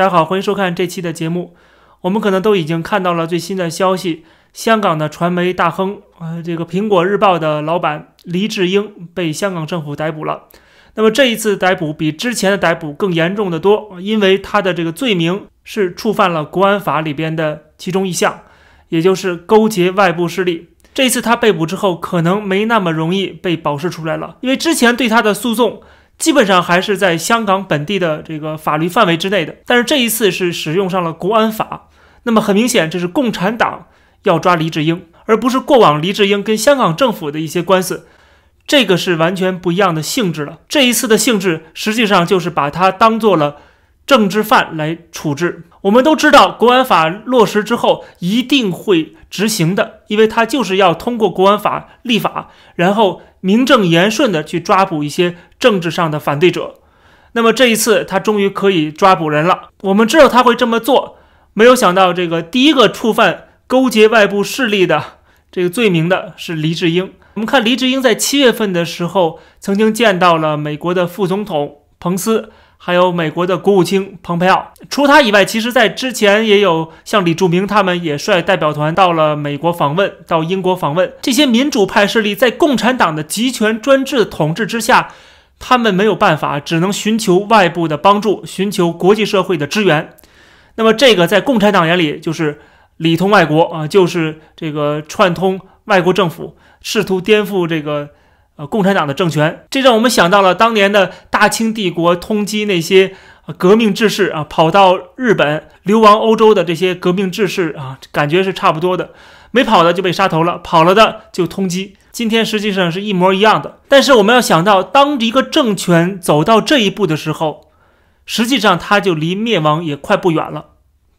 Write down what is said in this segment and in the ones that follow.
大家好，欢迎收看这期的节目。我们可能都已经看到了最新的消息，香港的传媒大亨，呃，这个苹果日报的老板黎智英被香港政府逮捕了。那么这一次逮捕比之前的逮捕更严重的多，因为他的这个罪名是触犯了国安法里边的其中一项，也就是勾结外部势力。这一次他被捕之后，可能没那么容易被保释出来了，因为之前对他的诉讼。基本上还是在香港本地的这个法律范围之内的，但是这一次是使用上了国安法，那么很明显这是共产党要抓黎智英，而不是过往黎智英跟香港政府的一些官司，这个是完全不一样的性质了。这一次的性质实际上就是把它当做了。政治犯来处置，我们都知道，国安法落实之后一定会执行的，因为他就是要通过国安法立法，然后名正言顺的去抓捕一些政治上的反对者。那么这一次，他终于可以抓捕人了。我们知道他会这么做，没有想到这个第一个触犯勾结外部势力的这个罪名的是黎智英。我们看黎智英在七月份的时候，曾经见到了美国的副总统彭斯。还有美国的国务卿蓬佩奥，除他以外，其实，在之前也有像李柱铭他们也率代表团到了美国访问，到英国访问。这些民主派势力在共产党的集权专制统治之下，他们没有办法，只能寻求外部的帮助，寻求国际社会的支援。那么，这个在共产党眼里就是里通外国啊，就是这个串通外国政府，试图颠覆这个。呃，共产党的政权，这让我们想到了当年的大清帝国通缉那些革命志士啊，跑到日本流亡欧洲的这些革命志士啊，感觉是差不多的。没跑的就被杀头了，跑了的就通缉。今天实际上是一模一样的。但是我们要想到，当一个政权走到这一步的时候，实际上它就离灭亡也快不远了。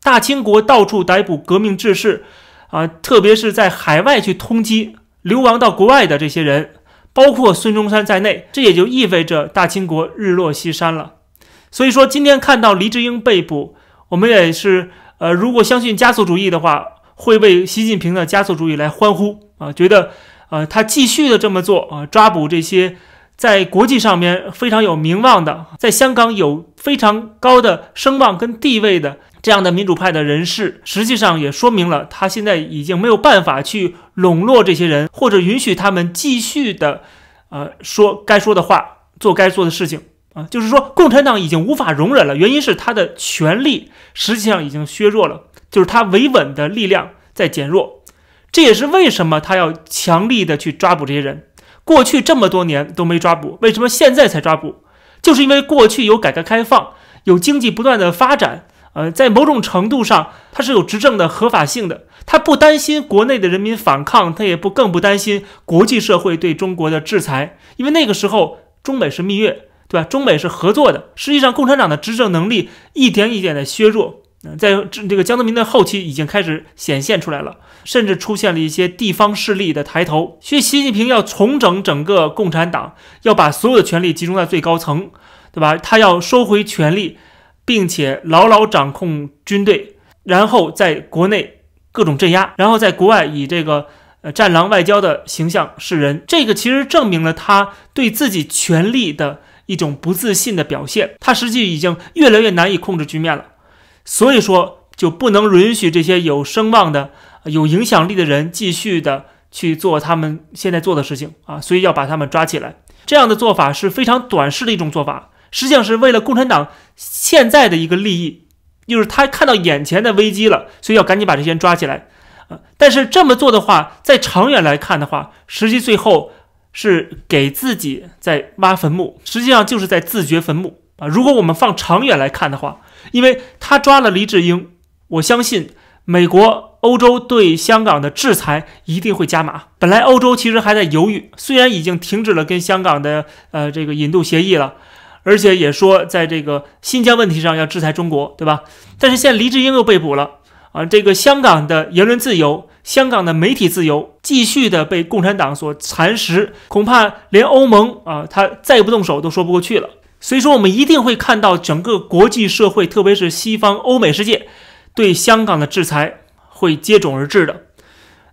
大清国到处逮捕革命志士啊，特别是在海外去通缉流亡到国外的这些人。包括孙中山在内，这也就意味着大清国日落西山了。所以说，今天看到黎智英被捕，我们也是，呃，如果相信加速主义的话，会为习近平的加速主义来欢呼啊，觉得，呃，他继续的这么做啊，抓捕这些在国际上面非常有名望的，在香港有非常高的声望跟地位的。这样的民主派的人士，实际上也说明了他现在已经没有办法去笼络这些人，或者允许他们继续的，呃，说该说的话，做该做的事情啊。就是说，共产党已经无法容忍了。原因是他的权力实际上已经削弱了，就是他维稳的力量在减弱。这也是为什么他要强力的去抓捕这些人。过去这么多年都没抓捕，为什么现在才抓捕？就是因为过去有改革开放，有经济不断的发展。呃，在某种程度上，它是有执政的合法性的。他不担心国内的人民反抗，他也不更不担心国际社会对中国的制裁，因为那个时候中美是蜜月，对吧？中美是合作的。实际上，共产党的执政能力一点一点的削弱，嗯在这个江泽民的后期已经开始显现出来了，甚至出现了一些地方势力的抬头。所以，习近平要重整整个共产党，要把所有的权力集中在最高层，对吧？他要收回权力。并且牢牢掌控军队，然后在国内各种镇压，然后在国外以这个呃战狼外交的形象示人。这个其实证明了他对自己权力的一种不自信的表现。他实际已经越来越难以控制局面了，所以说就不能允许这些有声望的、有影响力的人继续的去做他们现在做的事情啊，所以要把他们抓起来。这样的做法是非常短视的一种做法。实际上是为了共产党现在的一个利益，就是他看到眼前的危机了，所以要赶紧把这些人抓起来，啊！但是这么做的话，在长远来看的话，实际最后是给自己在挖坟墓，实际上就是在自掘坟墓啊！如果我们放长远来看的话，因为他抓了黎智英，我相信美国、欧洲对香港的制裁一定会加码。本来欧洲其实还在犹豫，虽然已经停止了跟香港的呃这个引渡协议了。而且也说，在这个新疆问题上要制裁中国，对吧？但是现在黎智英又被捕了啊！这个香港的言论自由、香港的媒体自由继续的被共产党所蚕食，恐怕连欧盟啊，他再不动手都说不过去了。所以说，我们一定会看到整个国际社会，特别是西方欧美世界，对香港的制裁会接踵而至的。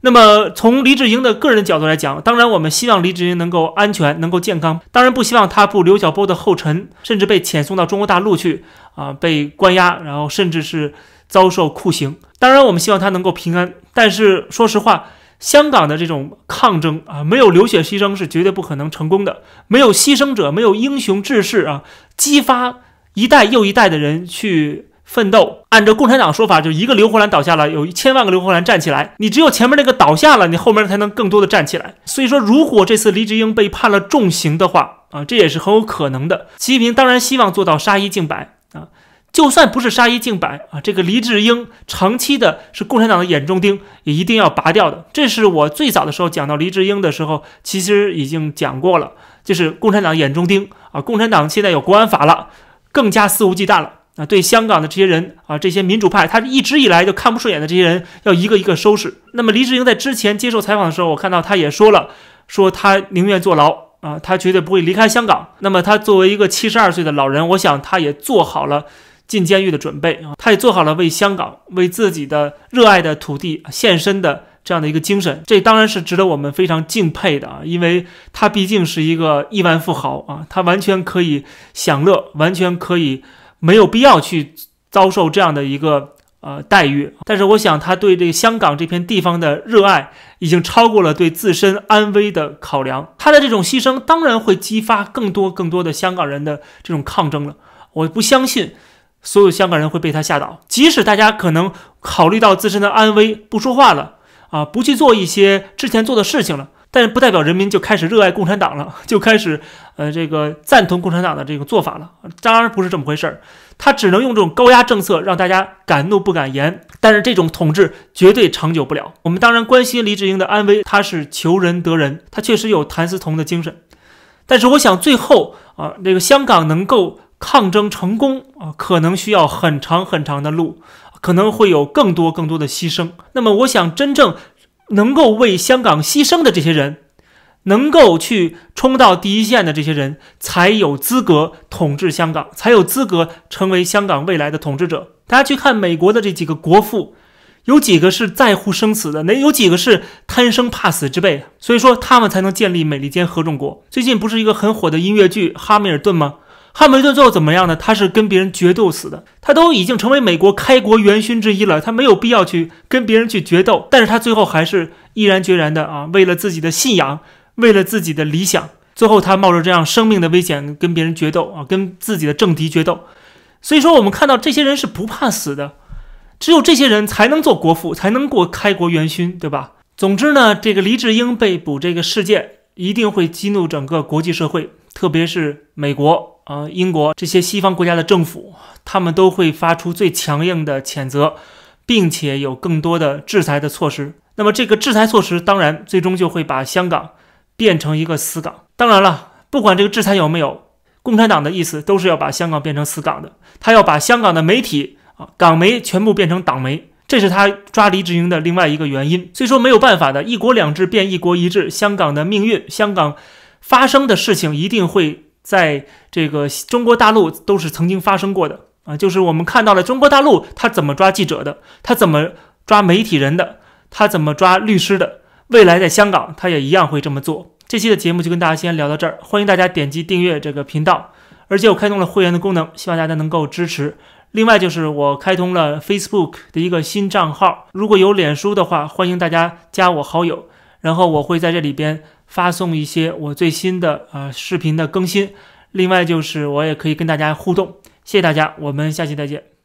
那么从黎智英的个人角度来讲，当然我们希望黎智英能够安全、能够健康，当然不希望他步刘晓波的后尘，甚至被遣送到中国大陆去啊，被关押，然后甚至是遭受酷刑。当然我们希望他能够平安，但是说实话，香港的这种抗争啊，没有流血牺牲是绝对不可能成功的，没有牺牲者，没有英雄志士啊，激发一代又一代的人去。奋斗，按照共产党说法，就一个刘胡兰倒下了，有一千万个刘胡兰站起来。你只有前面那个倒下了，你后面才能更多的站起来。所以说，如果这次黎智英被判了重刑的话，啊，这也是很有可能的。习近平当然希望做到杀一儆百啊，就算不是杀一儆百啊，这个黎智英长期的是共产党的眼中钉，也一定要拔掉的。这是我最早的时候讲到黎智英的时候，其实已经讲过了，就是共产党眼中钉啊。共产党现在有国安法了，更加肆无忌惮了。啊，对香港的这些人啊，这些民主派，他一直以来就看不顺眼的这些人，要一个一个收拾。那么，黎智英在之前接受采访的时候，我看到他也说了，说他宁愿坐牢啊，他绝对不会离开香港。那么，他作为一个七十二岁的老人，我想他也做好了进监狱的准备啊，他也做好了为香港、为自己的热爱的土地献身的这样的一个精神。这当然是值得我们非常敬佩的啊，因为他毕竟是一个亿万富豪啊，他完全可以享乐，完全可以。没有必要去遭受这样的一个呃待遇，但是我想他对这个香港这片地方的热爱已经超过了对自身安危的考量。他的这种牺牲当然会激发更多更多的香港人的这种抗争了。我不相信所有香港人会被他吓倒，即使大家可能考虑到自身的安危不说话了啊，不去做一些之前做的事情了。但是不代表人民就开始热爱共产党了，就开始呃这个赞同共产党的这个做法了。当然不是这么回事儿，他只能用这种高压政策让大家敢怒不敢言。但是这种统治绝对长久不了。我们当然关心黎智英的安危，他是求仁得仁，他确实有谭嗣同的精神。但是我想最后啊，这个香港能够抗争成功啊，可能需要很长很长的路，可能会有更多更多的牺牲。那么我想真正。能够为香港牺牲的这些人，能够去冲到第一线的这些人，才有资格统治香港，才有资格成为香港未来的统治者。大家去看美国的这几个国父，有几个是在乎生死的？那有几个是贪生怕死之辈？所以说他们才能建立美利坚合众国。最近不是一个很火的音乐剧《哈密尔顿》吗？哈梅顿最后怎么样呢？他是跟别人决斗死的。他都已经成为美国开国元勋之一了，他没有必要去跟别人去决斗。但是他最后还是毅然决然的啊，为了自己的信仰，为了自己的理想，最后他冒着这样生命的危险跟别人决斗啊，跟自己的政敌决斗。所以说，我们看到这些人是不怕死的，只有这些人才能做国父，才能过开国元勋，对吧？总之呢，这个黎智英被捕这个事件一定会激怒整个国际社会，特别是美国。啊，英国这些西方国家的政府，他们都会发出最强硬的谴责，并且有更多的制裁的措施。那么，这个制裁措施当然最终就会把香港变成一个死港。当然了，不管这个制裁有没有，共产党的意思都是要把香港变成死港的。他要把香港的媒体啊，港媒全部变成党媒，这是他抓黎智英的另外一个原因。所以说没有办法的，一国两制变一国一制，香港的命运，香港发生的事情一定会。在这个中国大陆都是曾经发生过的啊，就是我们看到了中国大陆他怎么抓记者的，他怎么抓媒体人的，他怎么抓律师的，未来在香港他也一样会这么做。这期的节目就跟大家先聊到这儿，欢迎大家点击订阅这个频道，而且我开通了会员的功能，希望大家能够支持。另外就是我开通了 Facebook 的一个新账号，如果有脸书的话，欢迎大家加我好友，然后我会在这里边。发送一些我最新的呃视频的更新，另外就是我也可以跟大家互动，谢谢大家，我们下期再见。